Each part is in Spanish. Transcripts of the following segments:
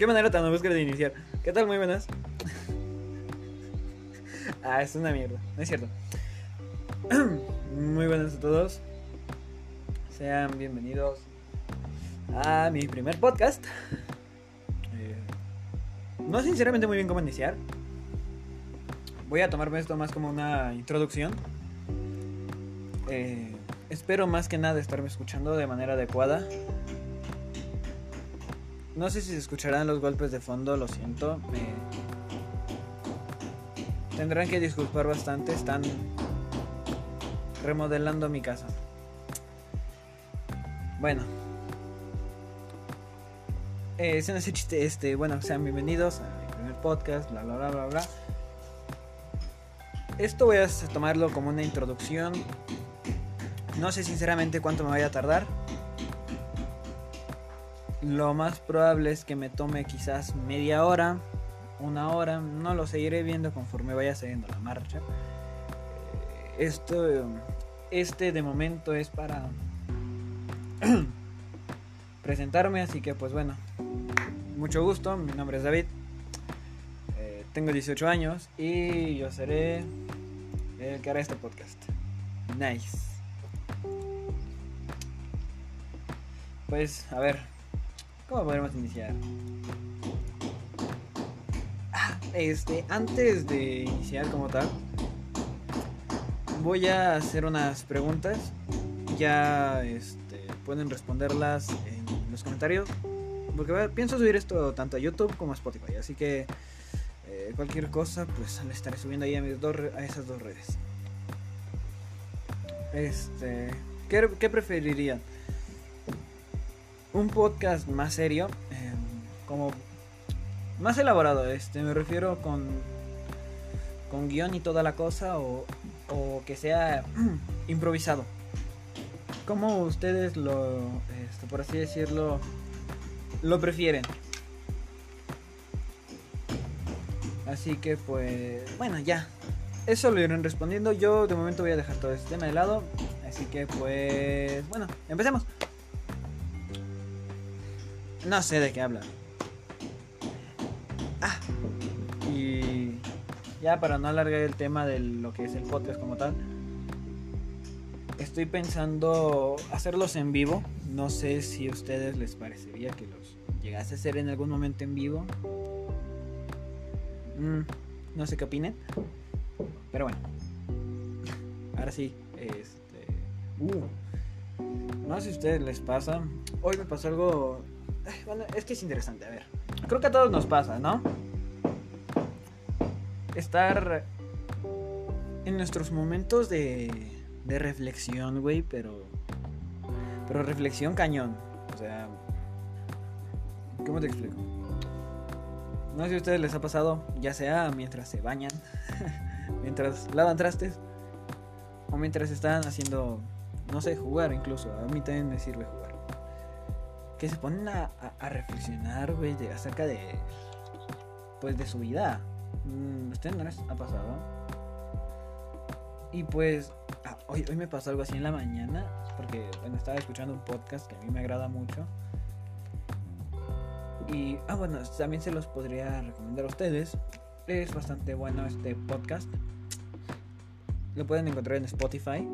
Qué manera tan buscar de iniciar. ¿Qué tal? Muy buenas. ah, es una mierda. No es cierto. Muy buenas a todos. Sean bienvenidos a mi primer podcast. Eh, no sinceramente muy bien cómo iniciar. Voy a tomarme esto más como una introducción. Eh, espero más que nada estarme escuchando de manera adecuada. No sé si se escucharán los golpes de fondo, lo siento. Tendrán que disculpar bastante, están remodelando mi casa. Bueno. Eh, ese es chiste, este, bueno, sean bienvenidos a mi primer podcast, bla bla bla bla bla. Esto voy a tomarlo como una introducción. No sé sinceramente cuánto me vaya a tardar. Lo más probable es que me tome quizás media hora, una hora, no lo seguiré viendo conforme vaya siguiendo la marcha. Eh, esto, este de momento es para presentarme, así que pues bueno, mucho gusto, mi nombre es David, eh, tengo 18 años y yo seré el que hará este podcast. Nice. Pues a ver, ¿Cómo podemos iniciar? Ah, este, antes de iniciar como tal, voy a hacer unas preguntas. Ya este, pueden responderlas en los comentarios. Porque pienso subir esto tanto a YouTube como a Spotify. Así que eh, cualquier cosa, pues le estaré subiendo ahí a, mis dos, a esas dos redes. Este, ¿qué, qué preferirían? Un podcast más serio, em, como más elaborado, este, me refiero con, con guion y toda la cosa, o, o que sea improvisado. Como ustedes lo, este, por así decirlo, lo prefieren. Así que pues, bueno, ya. Eso lo irán respondiendo. Yo de momento voy a dejar todo este tema de lado. Así que pues, bueno, empecemos. No sé de qué hablan. Ah, y ya para no alargar el tema de lo que es el podcast como tal, estoy pensando hacerlos en vivo. No sé si a ustedes les parecería que los llegase a hacer en algún momento en vivo. Mm, no sé qué opinen. Pero bueno. Ahora sí. Este. Uh, no sé si a ustedes les pasa. Hoy me pasó algo bueno, es que es interesante, a ver. Creo que a todos nos pasa, ¿no? Estar en nuestros momentos de, de reflexión, güey, pero. Pero reflexión cañón. O sea. ¿Cómo te explico? No sé si a ustedes les ha pasado, ya sea mientras se bañan, mientras lavan trastes, o mientras están haciendo, no sé, jugar incluso. A mí también me sirve jugar que se ponen a, reflexionar, güey, acerca de, pues, de su vida. Mm, ¿Usted no les ha pasado? Y pues, ah, hoy, hoy me pasó algo así en la mañana, porque, bueno, estaba escuchando un podcast que a mí me agrada mucho. Y, ah, bueno, también se los podría recomendar a ustedes. Es bastante bueno este podcast. Lo pueden encontrar en Spotify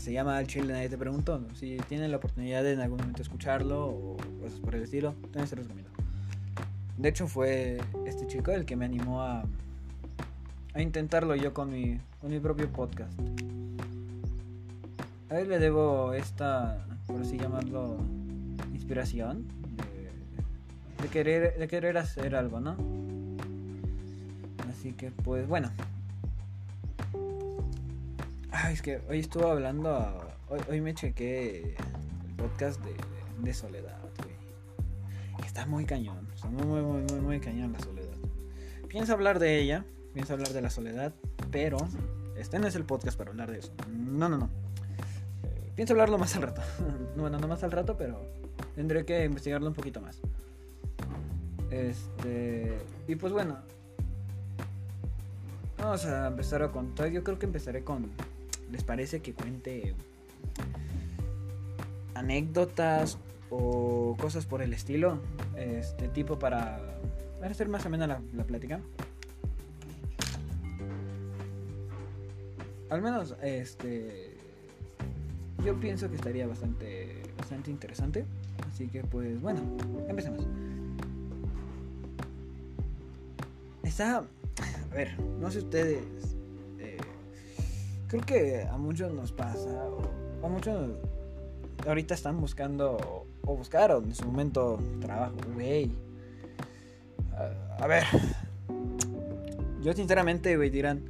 se llama El Chile Nadie Te Preguntó. Si tienen la oportunidad de en algún momento escucharlo o cosas por el estilo, también se los recomiendo. De hecho fue este chico el que me animó a, a intentarlo yo con mi, con mi propio podcast. A él le debo esta, por así llamarlo, inspiración de, de, querer, de querer hacer algo, ¿no? Así que pues bueno, Ay, es que hoy estuve hablando. Hoy, me chequé el podcast de, Soledad, güey. Está muy cañón. Está muy, muy, muy, muy, muy cañón la soledad. Pienso hablar de ella. Pienso hablar de la soledad. Pero este no es el podcast para hablar de eso. No, no, no. Eh, pienso hablarlo más al rato. bueno, no más al rato, pero tendré que investigarlo un poquito más. Este. Y pues bueno. Vamos a empezar a contar. Yo creo que empezaré con ¿Les parece que cuente anécdotas o cosas por el estilo. Este tipo para, para hacer más o menos la, la plática. Al menos, este. Yo pienso que estaría bastante, bastante interesante. Así que, pues, bueno, empecemos. Está. A ver, no sé ustedes. Creo que a muchos nos pasa. O a muchos ahorita están buscando. O buscaron en su momento trabajo, güey. A, ver. Yo, sinceramente, güey, dirán.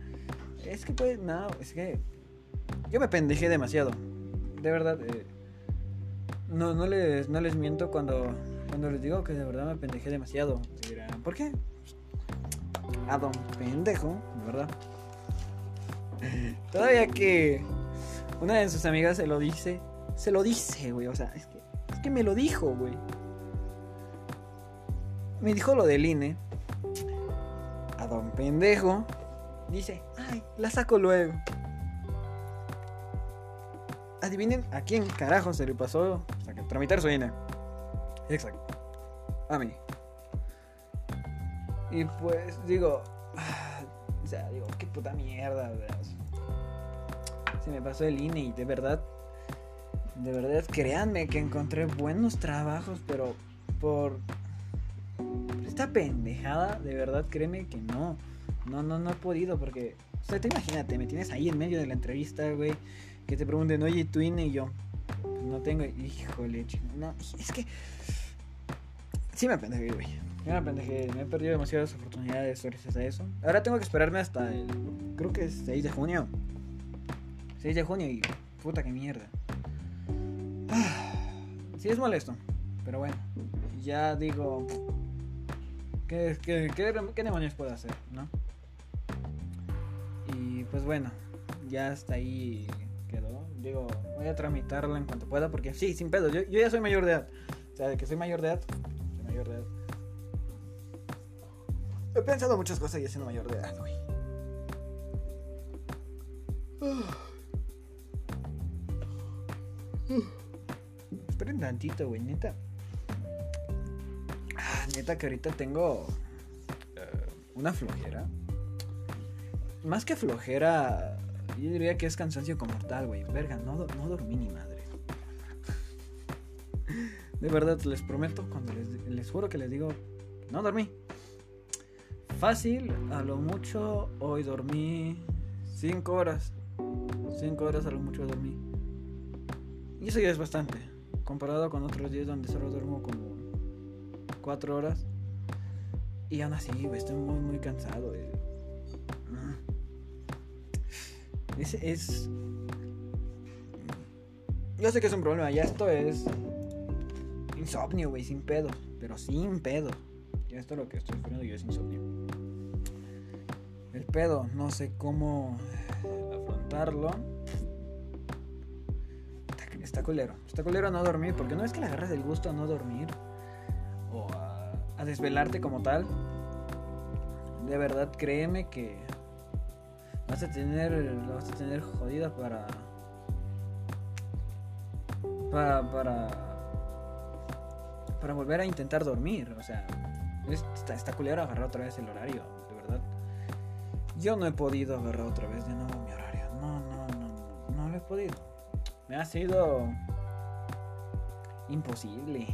Es que, pues, no, es que. Yo me pendejé demasiado. De verdad. eh, no, no, les, no les miento cuando, cuando les digo que de verdad me pendejé demasiado. Dirán, ¿por qué? A don pendejo, de verdad. Todavía que una de sus amigas se lo dice. Se lo dice, güey. O sea, es que, es que me lo dijo, güey. Me dijo lo del INE. A don pendejo. Dice, ay, la saco luego. Adivinen a quién carajo se le pasó saca- tramitar su INE. Exacto. A mí. Y pues digo, sea, digo, qué puta mierda. Se me pasó el INE y de verdad, de verdad, créanme que encontré buenos trabajos, pero por esta pendejada, de verdad, créeme que no. No, no, no he podido porque, o sea, te imagínate, me tienes ahí en medio de la entrevista, güey, que te pregunten, oye, tu INE y yo, no tengo, híjole, chico, no, es que sí me pendejé, güey. Me apendejé, me he perdido demasiadas oportunidades gracias a eso. Ahora tengo que esperarme hasta el, creo que es 6 de junio. 6 de junio y puta que mierda. Sí es molesto, pero bueno, ya digo, ¿qué, qué, qué, demonios puedo hacer, no? Y pues bueno, ya hasta ahí quedó. Digo, voy a tramitarla en cuanto pueda porque sí, sin pedo, yo, yo ya soy mayor de edad. O sea, de que soy mayor de edad, soy mayor de edad. He pensado muchas cosas ya siendo mayor de edad, güey. Esperen tantito, güey, neta. Ah, neta que ahorita tengo eh, una flojera. Más que flojera, yo diría que es cansancio como tal, güey. Verga, no, no dormí ni madre. De verdad, les prometo, cuando les, les juro que les digo, no dormí. Fácil, a lo mucho, hoy dormí 5 horas. 5 horas a lo mucho dormí. Y eso ya es bastante. Comparado con otros días donde solo duermo como 4 horas. Y aún así, estoy muy, muy cansado. Mm. Es, es. Yo sé que es un problema, ya esto es. Insomnio, güey, sin pedo. Pero sin pedo. Ya esto lo que estoy sufriendo yo es insomnio. El pedo, no sé cómo afrontarlo. Está, está culero. Está culero no dormir. Porque no es que le agarras el gusto a no dormir. O a, a desvelarte como tal. De verdad, créeme que vas a tener. La vas a tener jodida para. Para. Para. Para volver a intentar dormir. O sea. Es- está, está culero agarrar otra vez el horario. De verdad. Yo no he podido agarrar otra vez de nuevo mi horario. No, no, no, no. No lo he podido. Me ha sido. Imposible.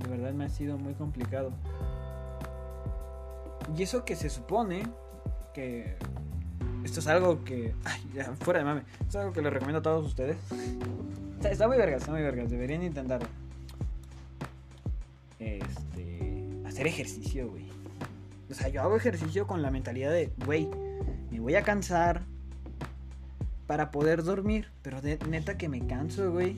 De verdad me ha sido muy complicado. Y eso que se supone que esto es algo que. Ay, ya, fuera de mame. Es algo que les recomiendo a todos ustedes. Está, está muy vergas, está muy vergas. Deberían intentarlo. Hacer ejercicio, güey. O sea, yo hago ejercicio con la mentalidad de, güey, me voy a cansar para poder dormir. Pero de, neta que me canso, güey.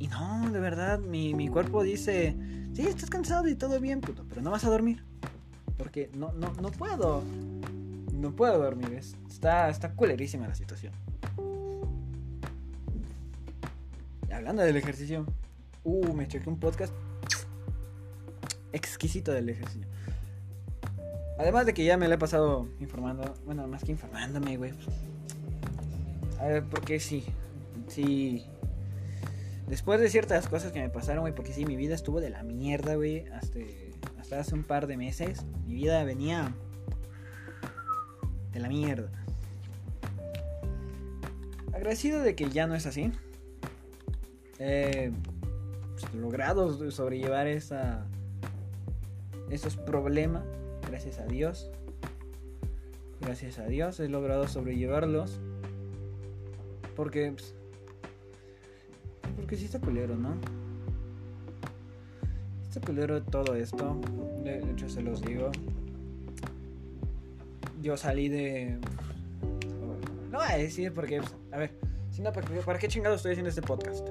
Y no, de verdad, mi, mi cuerpo dice, sí, estás cansado y todo bien, puto, pero no vas a dormir. Porque no, no, no puedo. No puedo dormir. es- está, está culerísima la situación. Hablando del ejercicio. Uh, me chequé un podcast exquisito del ejercicio. Además de que ya me lo he pasado informando. Bueno, más que informándome, güey. A ver, porque sí. Sí. Después de ciertas cosas que me pasaron, güey, porque sí, mi vida estuvo de la mierda, güey, hasta, hasta hace un par de meses. Mi vida venía de la mierda. Agradecido de que ya no es así. He pues, logrado sobrellevar esa, esos problemas, gracias a Dios. Gracias a Dios he logrado sobrellevarlos. Porque pues, porque sí está culero, ¿no? Está culero todo esto. De hecho, se los digo. Yo salí de. No voy a decir porque. A ver, si no, ¿para qué chingado estoy haciendo este podcast?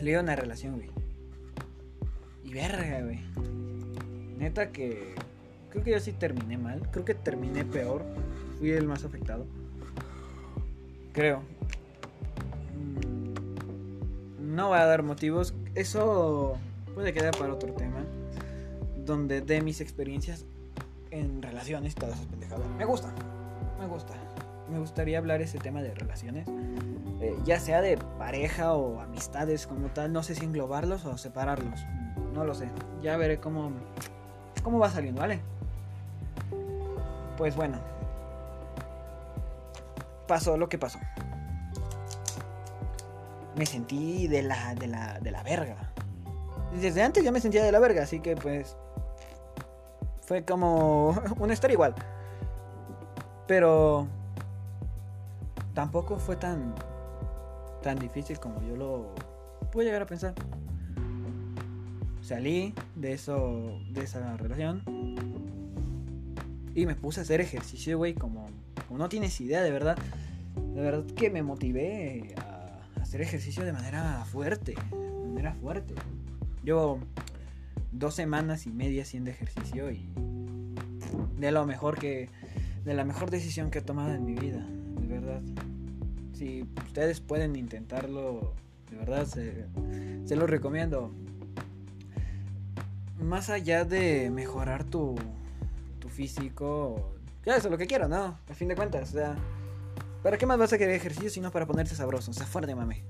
Le dio una relación, güey. Y verga, güey. Neta que. Creo que yo sí terminé mal. Creo que terminé peor. Fui el más afectado. Creo no va a dar motivos. Eso puede quedar para otro tema. Donde de mis experiencias en relaciones, todas esas pendejadas. Me gusta, me gusta. Me gustaría hablar ese tema de relaciones. Eh, ya sea de pareja o amistades como tal. No sé si englobarlos o separarlos. No lo sé. Ya veré cómo, cómo va saliendo, ¿vale? Pues bueno. Pasó lo que pasó me sentí de la, de la, de la verga. Desde antes ya me sentía de la verga, así que pues fue como una historia igual. Pero tampoco fue tan tan difícil como yo lo puedo llegar a pensar. Salí de eso de esa relación y me puse a hacer ejercicio, güey, como, no tienes idea, de verdad. De verdad que me motivé a hacer ejercicio de manera fuerte, de manera fuerte. Llevo dos semanas y media haciendo ejercicio y de lo mejor que, de la mejor decisión que he tomado en mi vida, de verdad. Si ustedes pueden intentarlo, de verdad se, se lo recomiendo. Más allá de mejorar tu, tu físico, ya eso lo que quiero, ¿no? A fin de cuentas, o sea ¿Para qué más vas a querer ejercicio si no para ponerse sabroso? O sea, fuera de mame.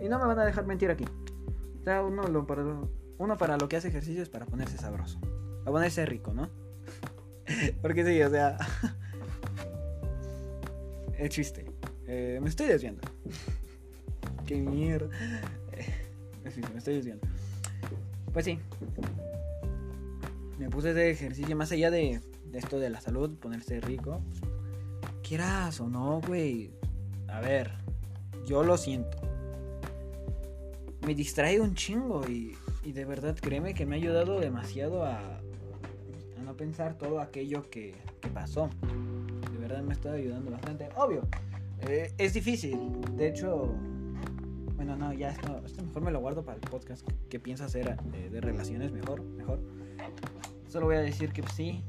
Y no me van a dejar mentir aquí. O sea, uno, lo para, uno para lo que hace ejercicio es para ponerse sabroso. Para ponerse rico, ¿no? Porque sí, o sea... es chiste. Eh, me estoy desviando. Qué mierda. Eh, me estoy desviando. Pues sí. Me puse de ejercicio más allá de, de esto de la salud, ponerse rico quieras o no, güey. A ver, yo lo siento. Me distrae un chingo y, y de verdad créeme que me ha ayudado demasiado a, a no pensar todo aquello que, que, pasó. De verdad me estado ayudando bastante. Obvio, eh, es difícil. De hecho, bueno, no, ya esto, esto, mejor me lo guardo para el podcast que, piensa hacer de, de, relaciones. Mejor, mejor. Solo voy a decir que sí,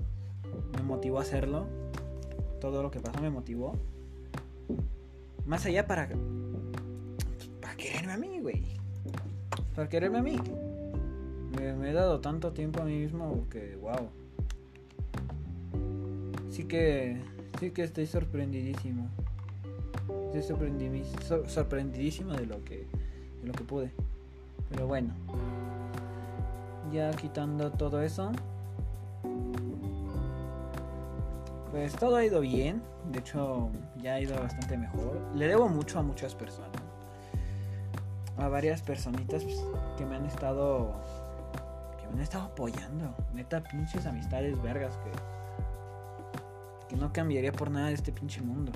me motivó a hacerlo todo lo que pasó me motivó. Más allá para. Para quererme a mí, güey. Para quererme a mí. Me, he dado tanto tiempo a mí mismo que, wow. Sí que. Sí que estoy sorprendidísimo. Estoy sorprendidísimo de lo que. De lo que pude. Pero bueno. Ya quitando todo eso. Pues todo ha ido bien, de hecho ya ha ido bastante mejor. Le debo mucho a muchas personas. A varias personitas pues, que me han estado que me han estado apoyando. Neta pinches amistades vergas que que no cambiaría por nada de este pinche mundo.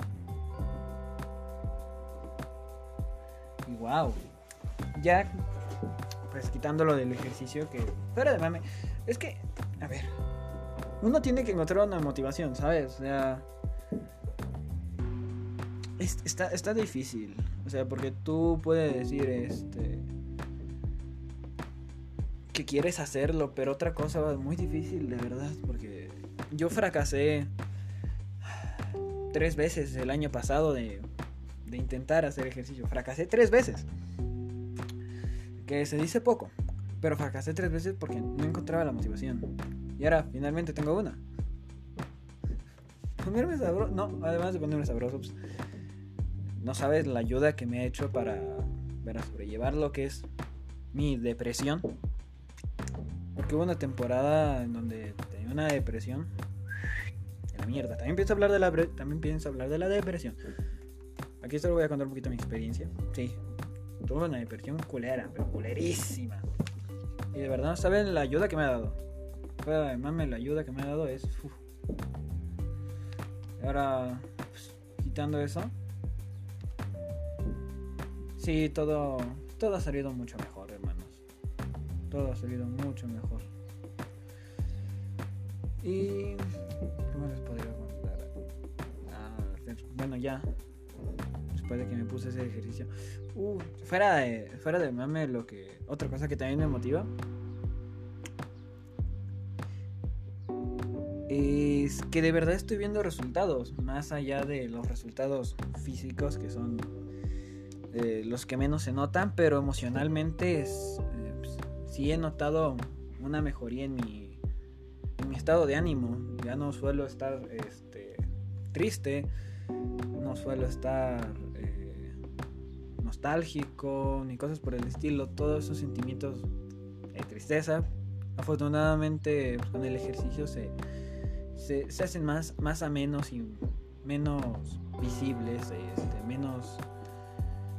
Y wow. Ya pues quitándolo del ejercicio que fuera de mame, es que uno tiene que encontrar una motivación, ¿sabes? O sea, está, está difícil. O sea, porque tú puedes decir, este, que quieres hacerlo, pero otra cosa es muy difícil, de verdad, porque yo fracasé tres veces el año pasado de, de intentar hacer ejercicio. Fracasé tres veces. Que se dice poco, pero fracasé tres veces porque no encontraba la motivación. Y ahora finalmente tengo una. Ponerme sabroso. No, además de ponerme sabroso, pues, no sabes la ayuda que me ha hecho para sobrellevar lo que es mi depresión. Porque hubo una temporada en donde tenía una depresión. En la mierda. También pienso hablar de la también pienso hablar de la depresión. Aquí solo voy a contar un poquito mi experiencia. Sí. Tuve una depresión culera, pero culerísima. Y de verdad, ¿saben la ayuda que me ha dado? Fuera de la ayuda que me ha dado es. Ahora, pues, quitando eso. Sí, todo, todo ha salido mucho mejor, hermanos. Todo ha salido mucho mejor. Y. ¿Cómo les podría contar? Ah, bueno, ya. Después de que me puse ese ejercicio. Uh, fuera de, fuera de mame, lo que. Otra cosa que también me motiva es que de verdad estoy viendo resultados, más allá de los resultados físicos que son eh, los que menos se notan, pero emocionalmente es, eh, pues, sí he notado una mejoría en mi, en mi estado de ánimo. Ya no suelo estar este, triste, no suelo estar eh, nostálgico, ni cosas por el estilo. Todos esos sentimientos de tristeza, afortunadamente pues, con el ejercicio se se, hacen más, más amenos y menos visibles, este, menos...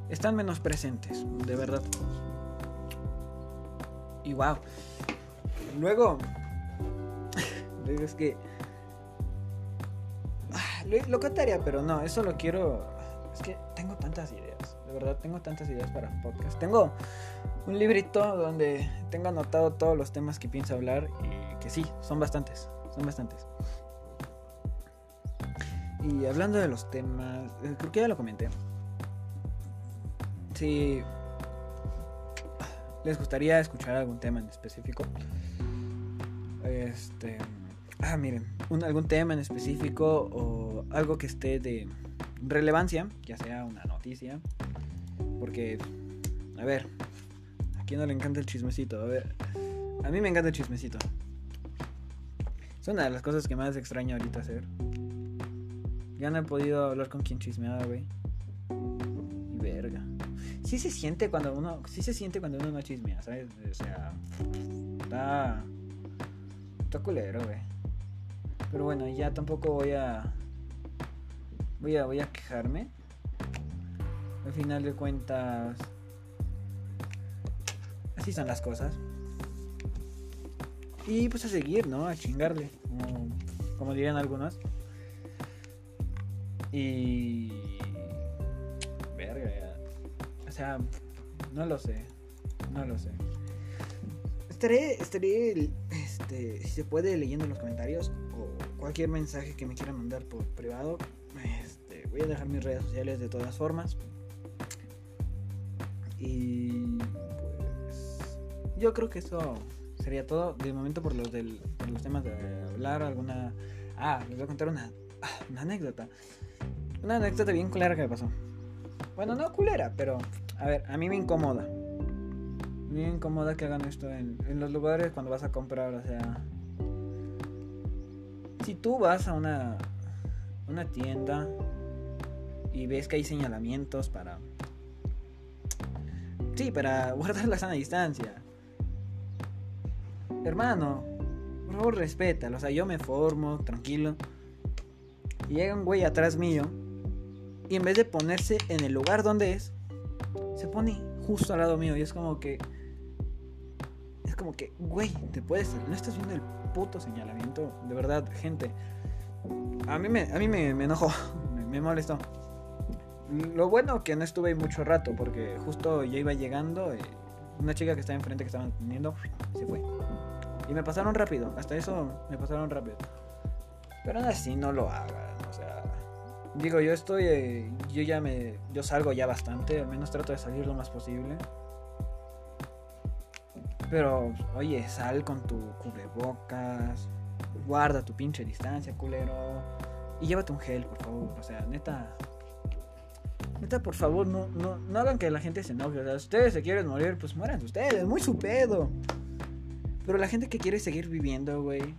Están menos presentes, de verdad. Y wow. Luego... Luego es que... Ah, lo, lo contaría, pero no, eso lo quiero... Es que tengo tantas ideas, de verdad, tengo tantas ideas para podcast. Tengo un librito donde tengo anotado todos los temas que pienso hablar y que sí, son bastantes, son bastantes. Y hablando de los temas, eh, creo que ya lo comenté. Si les gustaría escuchar algún tema en específico, este, ah, miren, algún tema en específico o algo que esté de relevancia, ya sea una noticia, porque, a ver, a quién no le encanta el chismecito, a ver, a mí me encanta el chismecito. Es una de las cosas que más extraño ahorita hacer. Ya no he podido hablar con quien chismeaba, güey. Y verga. Sí se siente cuando uno. Sí se siente cuando uno no chismea, ¿sabes? O sea. Está. Está culero, güey. Pero bueno, ya tampoco voy a. Voy a, voy a quejarme. Al final de cuentas. Así son las cosas. Y pues a seguir, ¿no? A chingarle. Como, dirían algunos. Y. Verga, ya. O sea, no lo sé. No lo sé. Estaré, estaré, este, si se puede, leyendo en los comentarios o cualquier mensaje que me quieran mandar por privado. Este, voy a dejar mis redes sociales de todas formas. Y pues yo creo que eso sería todo de momento por los, del, por los temas de hablar alguna... Ah, les voy a contar una, una anécdota. Una anécdota bien culera que me pasó. Bueno, no culera, pero a ver, a mí me incomoda. Me incomoda que hagan esto en, los lugares cuando vas a comprar, o sea. Si tú vas a una, una tienda y ves que hay señalamientos para. Sí, para guardar la sana distancia. Hermano, por favor respétalo. O sea, yo me formo, tranquilo. Y llega un güey atrás mío y en vez de ponerse en el lugar donde es, se pone justo al lado mío. Y es como que. Es como que, güey, te puedes. No estás viendo el puto señalamiento. De verdad, gente. A mí me, a mí me, enojó. Me, molestó. Lo bueno que no estuve mucho rato. Porque justo yo iba llegando. Y una chica que estaba enfrente que estaba atendiendo. Se fue. Y me pasaron rápido. Hasta eso me pasaron rápido. Pero aún así no lo hagan. O sea Digo, yo estoy, eh, yo ya me, yo salgo ya bastante, al menos trato de salir lo más posible. Pero, oye, sal con tu cubrebocas, guarda tu pinche distancia, culero. Y llévate un gel, por favor. O sea, neta. Neta, por favor, no, no, no hagan que la gente se enoje. O sea, ustedes se quieren morir, pues mueran ustedes, muy su pedo. Pero la gente que quiere seguir viviendo, güey.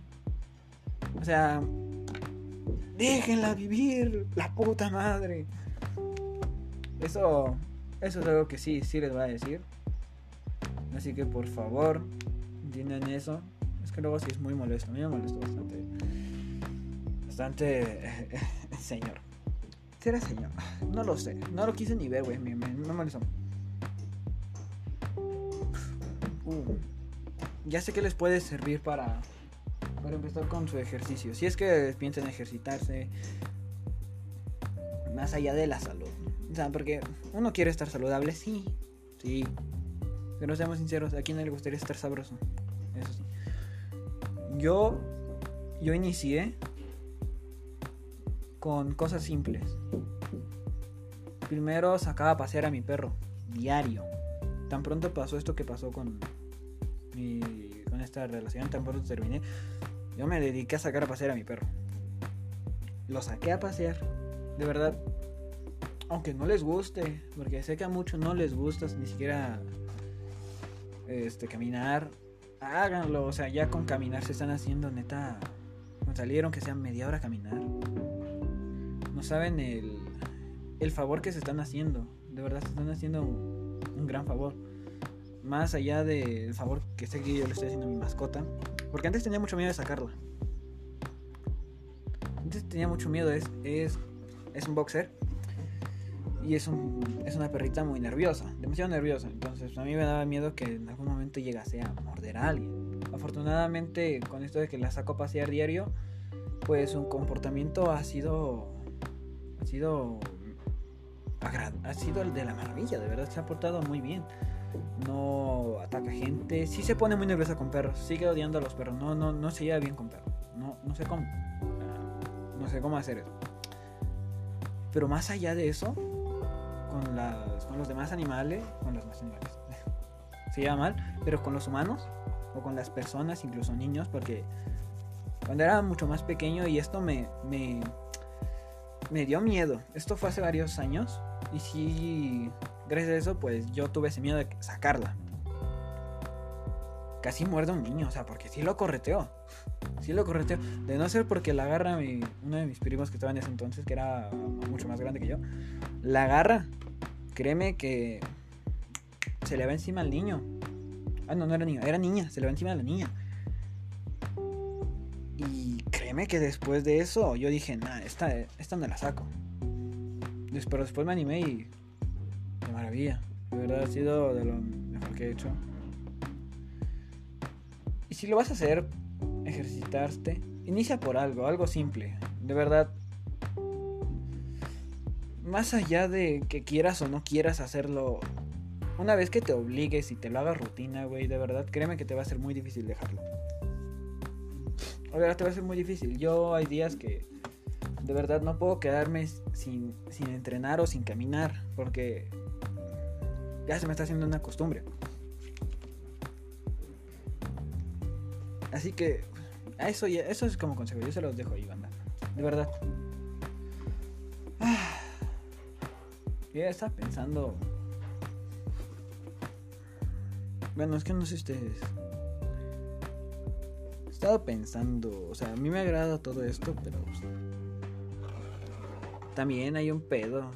O sea, Déjenla vivir, la puta madre. Eso, Eso es algo que sí, sí les voy a decir. Así que por favor, entiendan eso. Es que luego sí es muy molesto. A mí me molestó bastante. Bastante. señor. No lo sé. No lo quise ni ver, güey. Me molestó. Uh, ya sé que les puede servir para, para empezar con su ejercicio. Si es que piensan ejercitarse más allá de la salud. O sea, porque uno quiere estar saludable, sí. Sí. Pero seamos sinceros, ¿a quién le gustaría estar sabroso? Eso sí. Yo, yo inicié con cosas simples. Primero sacaba a pasear a mi perro, diario. Tan pronto pasó esto que pasó con mi, con esta relación, tan pronto terminé, yo me dediqué a sacar a pasear a mi perro. Lo saqué a pasear, de verdad. Aunque no les guste, porque sé que a muchos no les gusta ni siquiera este caminar. Háganlo, o sea, ya con caminar se están haciendo neta. Salieron que sean media hora caminar. Saben el, el favor que se están haciendo. De verdad se están haciendo un, un gran favor. Más allá del favor que sé que yo le estoy haciendo a mi mascota. Porque antes tenía mucho miedo de sacarla. Antes tenía mucho miedo. Es, es, es un boxer. Y es, un, es una perrita muy nerviosa. Demasiado nerviosa. Entonces a mí me daba miedo que en algún momento llegase a morder a alguien. Afortunadamente con esto de que la saco a pasear diario. Pues su comportamiento ha sido... Ha sido... Ha sido el de la maravilla. De verdad se ha portado muy bien no ataca gente. Sí se pone muy nerviosa con perros. Sigue odiando a los perros. No, no, no se lleva bien con perros. No, no sé cómo. No sé cómo hacer eso. Pero más allá de eso, con, las, con los demás animales, con los demás animales, se lleva mal, pero con los humanos o con las personas, incluso niños, porque cuando era mucho más pequeño y esto me, me dio miedo. Esto fue hace varios años y sí gracias a eso, pues yo tuve ese miedo de sacarla. Casi muerde un niño, o sea, porque sí lo correteó. Sí lo correteó. De no ser porque la agarra mi, uno de mis primos que estaba en ese entonces, que era mucho más grande que yo. La agarra. Créeme que se le va encima al niño. Ah, no, no era niño, era niña. Se le va encima a la niña. Créeme que después de eso yo dije, nah, esta, esta me la saco. Pero después me animé y de maravilla. De verdad ha sido de lo mejor que he hecho. Y si lo vas a hacer, ejercitarte, inicia por algo, algo simple. De verdad. Más allá de que quieras o no quieras hacerlo, una vez que te obligues y te lo hagas rutina, güey, de verdad, créeme que te va a ser muy difícil dejarlo. O sea, te va a ser muy difícil. Yo hay días que de verdad no puedo quedarme sin, sin entrenar o sin caminar, porque ya se me está haciendo una costumbre. Así que eso, eso es como consejo. Yo se los dejo ahí, banda. De verdad. Ah, yo ya estaba pensando. Bueno, es que no sé ustedes. He estado pensando. O sea, a mí me agrada todo esto, pero. Pues, también hay un pedo.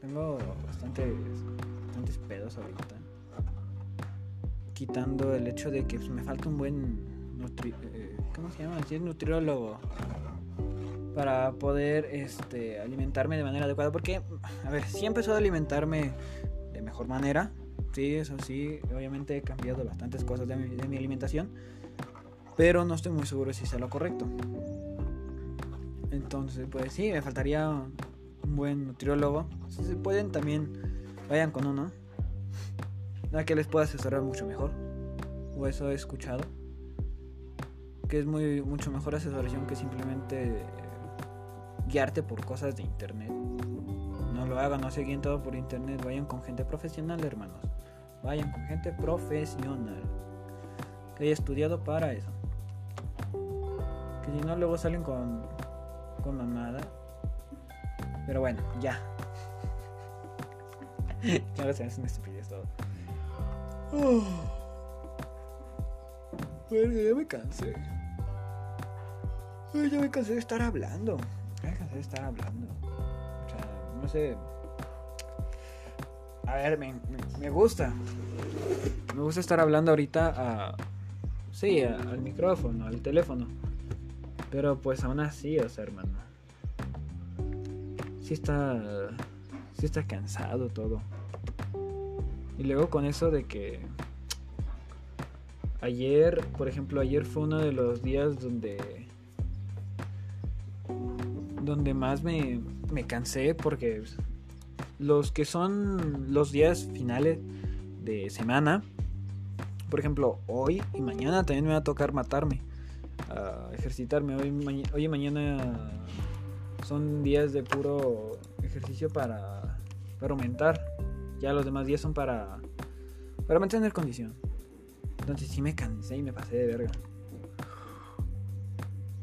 Tengo bastante pedos ahorita. Quitando el hecho de que pues, me falta un buen eh, ¿cómo se llama? es nutriólogo para poder este, alimentarme de manera adecuada. Porque, a ver, sí he empezado a alimentarme de mejor manera. Sí, eso sí, obviamente he cambiado bastantes cosas de mi alimentación. Pero no estoy muy seguro si sea lo correcto. Entonces, pues sí, me faltaría un buen nutriólogo. Si se pueden, también vayan con uno nada que les pueda asesorar mucho mejor. O eso he escuchado. Que es muy mucho mejor asesoración que simplemente guiarte por cosas de internet. No lo hagan, no se guíen todo por internet. Vayan con gente profesional, hermanos. Vayan con gente profesional. Que haya estudiado para eso. Que si no, luego salen con, con mamada. Pero bueno, ya. claro, se hacen estupidez todo. Oh. Bueno, ya me cansé. ya me cansé de estar hablando. Ya me cansé de estar hablando. O sea, no sé. a ver, me, me, gusta. Me gusta estar hablando ahorita a... Sí, al micrófono, al teléfono. Pero pues aún así, o sea, hermano. Sí está... Sí está cansado todo. Y luego con eso de que... Ayer, por ejemplo, ayer fue uno de los días donde... Donde más me, me cansé porque los que son los días finales de semana, por ejemplo, hoy y mañana también me va a tocar matarme, ejercitarme. Hoy, hoy y mañana son días de puro ejercicio para, para aumentar. Ya los demás días son para, para mantener condición. Entonces sí me cansé y me pasé de verga.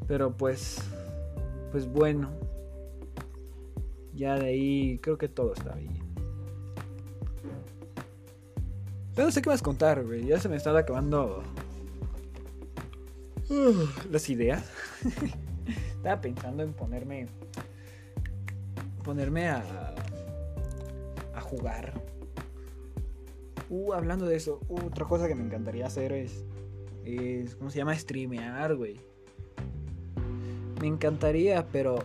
Pero pues, pues bueno, ya de ahí creo que todo está bien. Pero no sé qué más contar. Ya se me están acabando uh, las ideas. Estaba pensando en ponerme. Ponerme a. a jugar. Uh, hablando de eso, otra cosa que me encantaría hacer es. es ¿Cómo se llama? Streamear, güey. Me encantaría, pero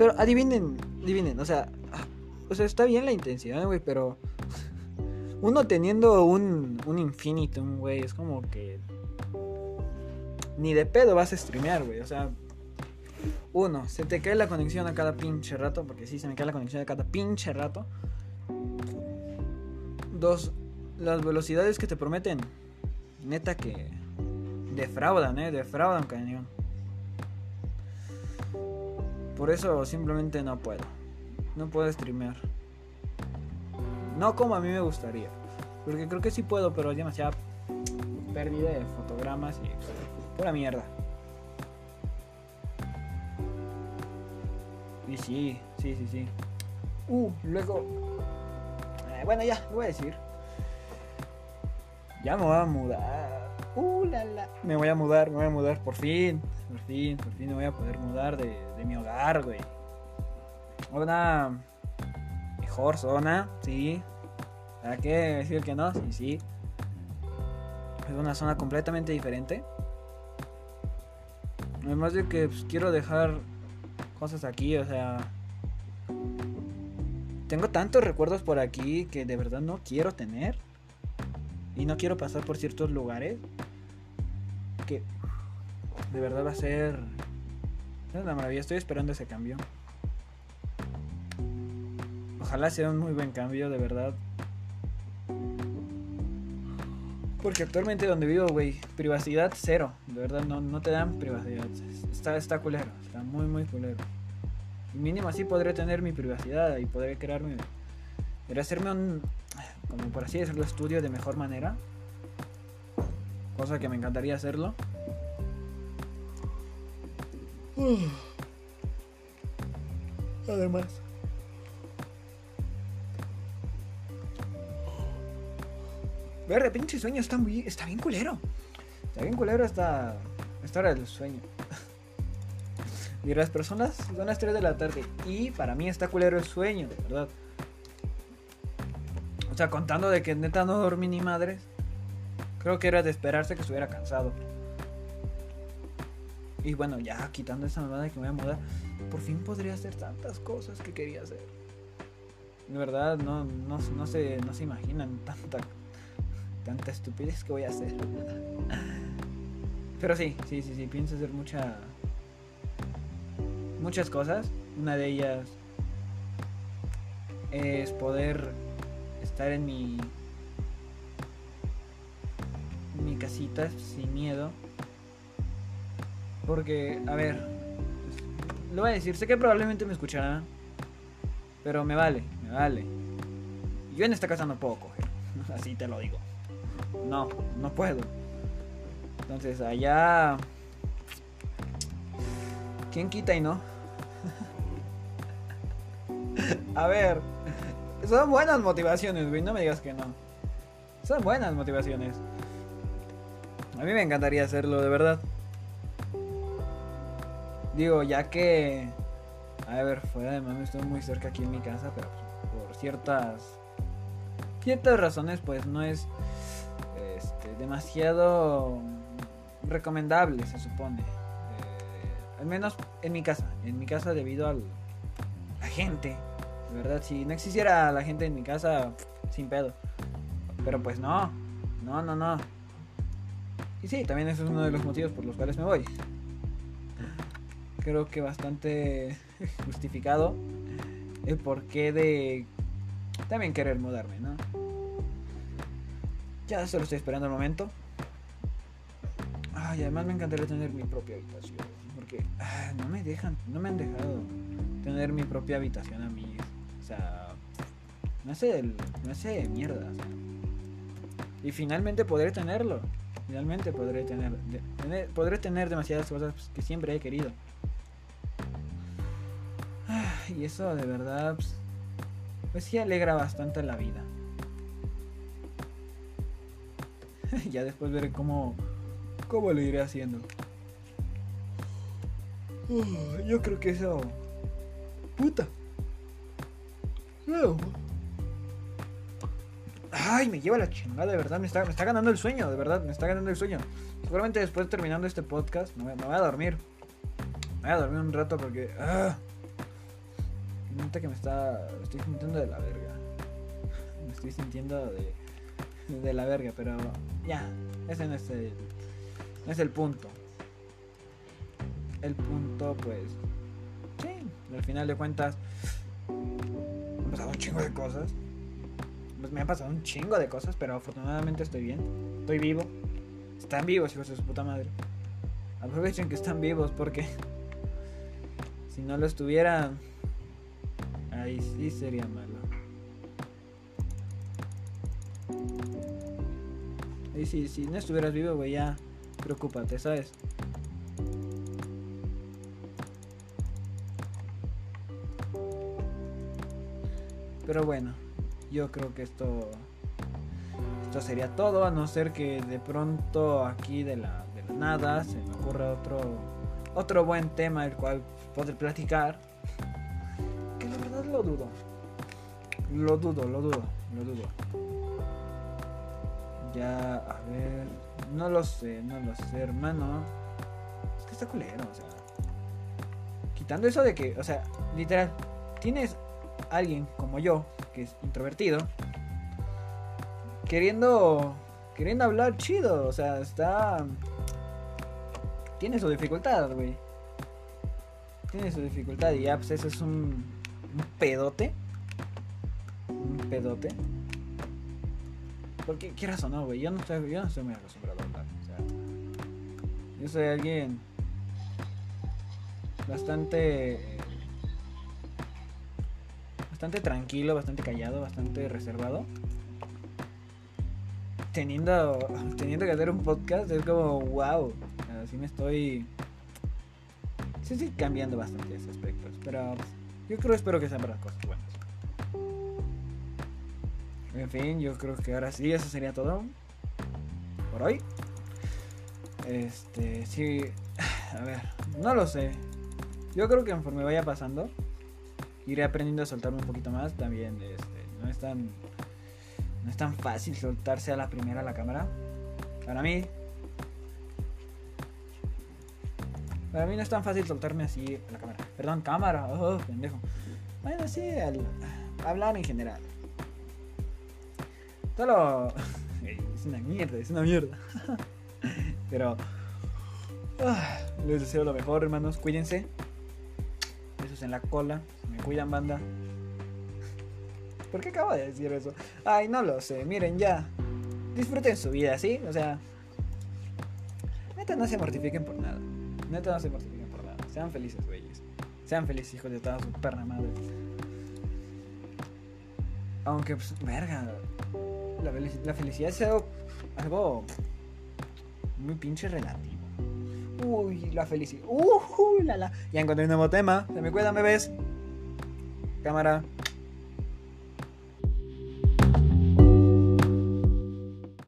pero adivinen, adivinen, o sea, o sea, está bien la intención, güey, pero uno teniendo un, un infinitum, güey, es como que ni de pedo vas a streamear, güey, o sea, uno, se te cae la conexión a cada pinche rato, porque sí, se me cae la conexión a cada pinche rato. Dos, las velocidades que te prometen, neta que defraudan, eh, defraudan cañón. Por eso simplemente no puedo. No puedo streamear. No como a mí me gustaría. Porque creo que sí puedo, pero hay demasiada pérdida de fotogramas y pura mierda. Y sí, sí, sí, sí. Uh, luego... Eh, bueno, ya, lo voy a decir. Ya me voy a mudar. Uh, la, la. Me voy a mudar, me voy a mudar por fin. Por fin, por fin me voy a poder mudar de, mi hogar, güey. Una mejor zona, sí. ¿Para qué decir que no? Sí, sí. Es una zona completamente diferente. Además de que pues, quiero dejar cosas aquí, o sea... Tengo tantos recuerdos por aquí que de verdad no quiero tener. Y no quiero pasar por ciertos lugares. Que de verdad va a ser. Es una maravilla. Estoy esperando ese cambio. Ojalá sea un muy buen cambio, de verdad. Porque actualmente donde vivo, güey, privacidad cero. De verdad, no, no te dan privacidad. Está, está culero. Está muy, muy culero. Mínimo así podré tener mi privacidad y podré crearme. Podré hacerme un. Como por así decirlo, estudio de mejor manera. Cosa que me encantaría hacerlo. Además. Verde, pinche sueño está muy. está bien culero. Está bien culero hasta. esta hora del sueño. las personas son las 3 de la tarde. Y para mí está culero el sueño, de verdad. O sea, contando de que neta no dormí ni madres. Creo que era de esperarse que estuviera cansado. Y bueno, ya quitando esa mamada que me voy a mudar, por fin podría hacer tantas cosas que quería hacer. De verdad, no, no, no, se, no se imaginan tanta, tanta estupidez que voy a hacer. Pero sí, sí, sí, sí, pienso hacer mucha, muchas cosas. Una de ellas es poder estar en mi, en mi casita sin miedo porque, a ver, lo voy a decir, sé que probablemente me escucharán, pero me vale, me vale. Yo en esta casa no puedo coger, así te lo digo. No, no puedo. Entonces, allá... ¿Quién quita y no? a ver, son buenas motivaciones, güey, no me digas que no. Son buenas motivaciones. A mí me encantaría hacerlo, de verdad. Digo, ya que A ver, fuera de mami, estoy muy cerca aquí en mi casa, pero por ciertas ciertas razones, pues no es demasiado recomendable, se supone. Eh, al menos en mi casa. En mi casa, debido a la gente. De verdad, si no existiera la gente en mi casa, sin pedo. Pero pues no. No, no, no. Y sí, también ese es uno de los motivos por los cuales me voy. Creo que bastante justificado el porqué de también querer mudarme, ¿no? Ya solo estoy esperando el momento. Ay, además me encantaría tener mi propia habitación. Porque ah, no me dejan, no me han dejado tener mi propia habitación a mí. O sea, no sé, mierda. Y finalmente podré tenerlo. Finalmente podré tener, podré tener demasiadas cosas que siempre he querido. y eso de verdad, pues, pues sí alegra bastante la vida. ya después veré cómo, cómo lo iré haciendo. yo creo que eso... Puta. Ay, me lleva la chingada, de verdad. Me está, me está ganando el sueño, de verdad. Me está ganando el sueño. Seguramente después terminando este podcast, me, voy a dormir. Me voy a dormir un rato porque... Ah, que me está... estoy sintiendo de la verga. Me estoy sintiendo de de la verga, pero ya, ese no es el, no es el punto. El punto, pues, sí, al final de cuentas, me han pasado un chingo de cosas. Pues me han pasado un chingo de cosas, pero afortunadamente estoy bien, estoy vivo. Están vivos, hijos de su puta madre. Aprovechen que están vivos porque si no lo estuvieran, ahí sí sería malo. Y si, si no estuvieras vivo, güey, ya preocúpate, ¿sabes? Pero bueno, yo creo que esto esto sería todo, a no ser que de pronto aquí de la, de la nada se me ocurra otro otro buen tema el cual poder platicar. Que la verdad lo dudo. Lo dudo, lo dudo, lo dudo. Ya, a ver. No lo sé, no lo sé, hermano. Es que está culero, o sea. Quitando eso de que, o sea, literal, tienes alguien como yo, que es introvertido, queriendo. Queriendo hablar chido, o sea, está. Tiene su dificultad, güey. Tiene su dificultad y ya, pues es un. Un pedote. Un pedote. Porque quieras o no, güey, yo no estoy, yo no estoy muy acostumbrado a hablar. O sea, yo soy alguien bastante bastante tranquilo, bastante callado, bastante reservado. Teniendo teniendo que hacer un podcast es como wow, así me estoy sí estoy cambiando bastante ese aspectos, pero yo creo espero que sean para las cosas buenas. En fin, yo creo que ahora sí, eso sería todo por hoy. Este, sí, a ver, no lo sé. Yo creo que conforme vaya pasando, iré aprendiendo a soltarme un poquito más. También, este, no es tan, no es tan fácil soltarse a la primera a la cámara. Para mí, para mí no es tan fácil soltarme así a la cámara. Perdón, cámara, oh, pendejo. Bueno, sí, hablar en general. Solo. Es una mierda, es una mierda. Pero. Ah, les deseo lo mejor, hermanos. Cuídense. Besos en la cola. Me cuidan, banda. ¿Por qué acabo de decir eso? Ay, no lo sé. Miren, ya. Disfruten su vida, ¿sí? O sea. Neta, no se mortifiquen por nada. Neta, no se mortifiquen por nada. Sean felices, güeyes. Sean felices, hijos de toda su perra madre. Aunque, pues, verga la, felicidad es algo, muy pinche relativo. Uy, la felicidad. Ya encontré un nuevo tema. Se me cuidan, bebés. Cámara.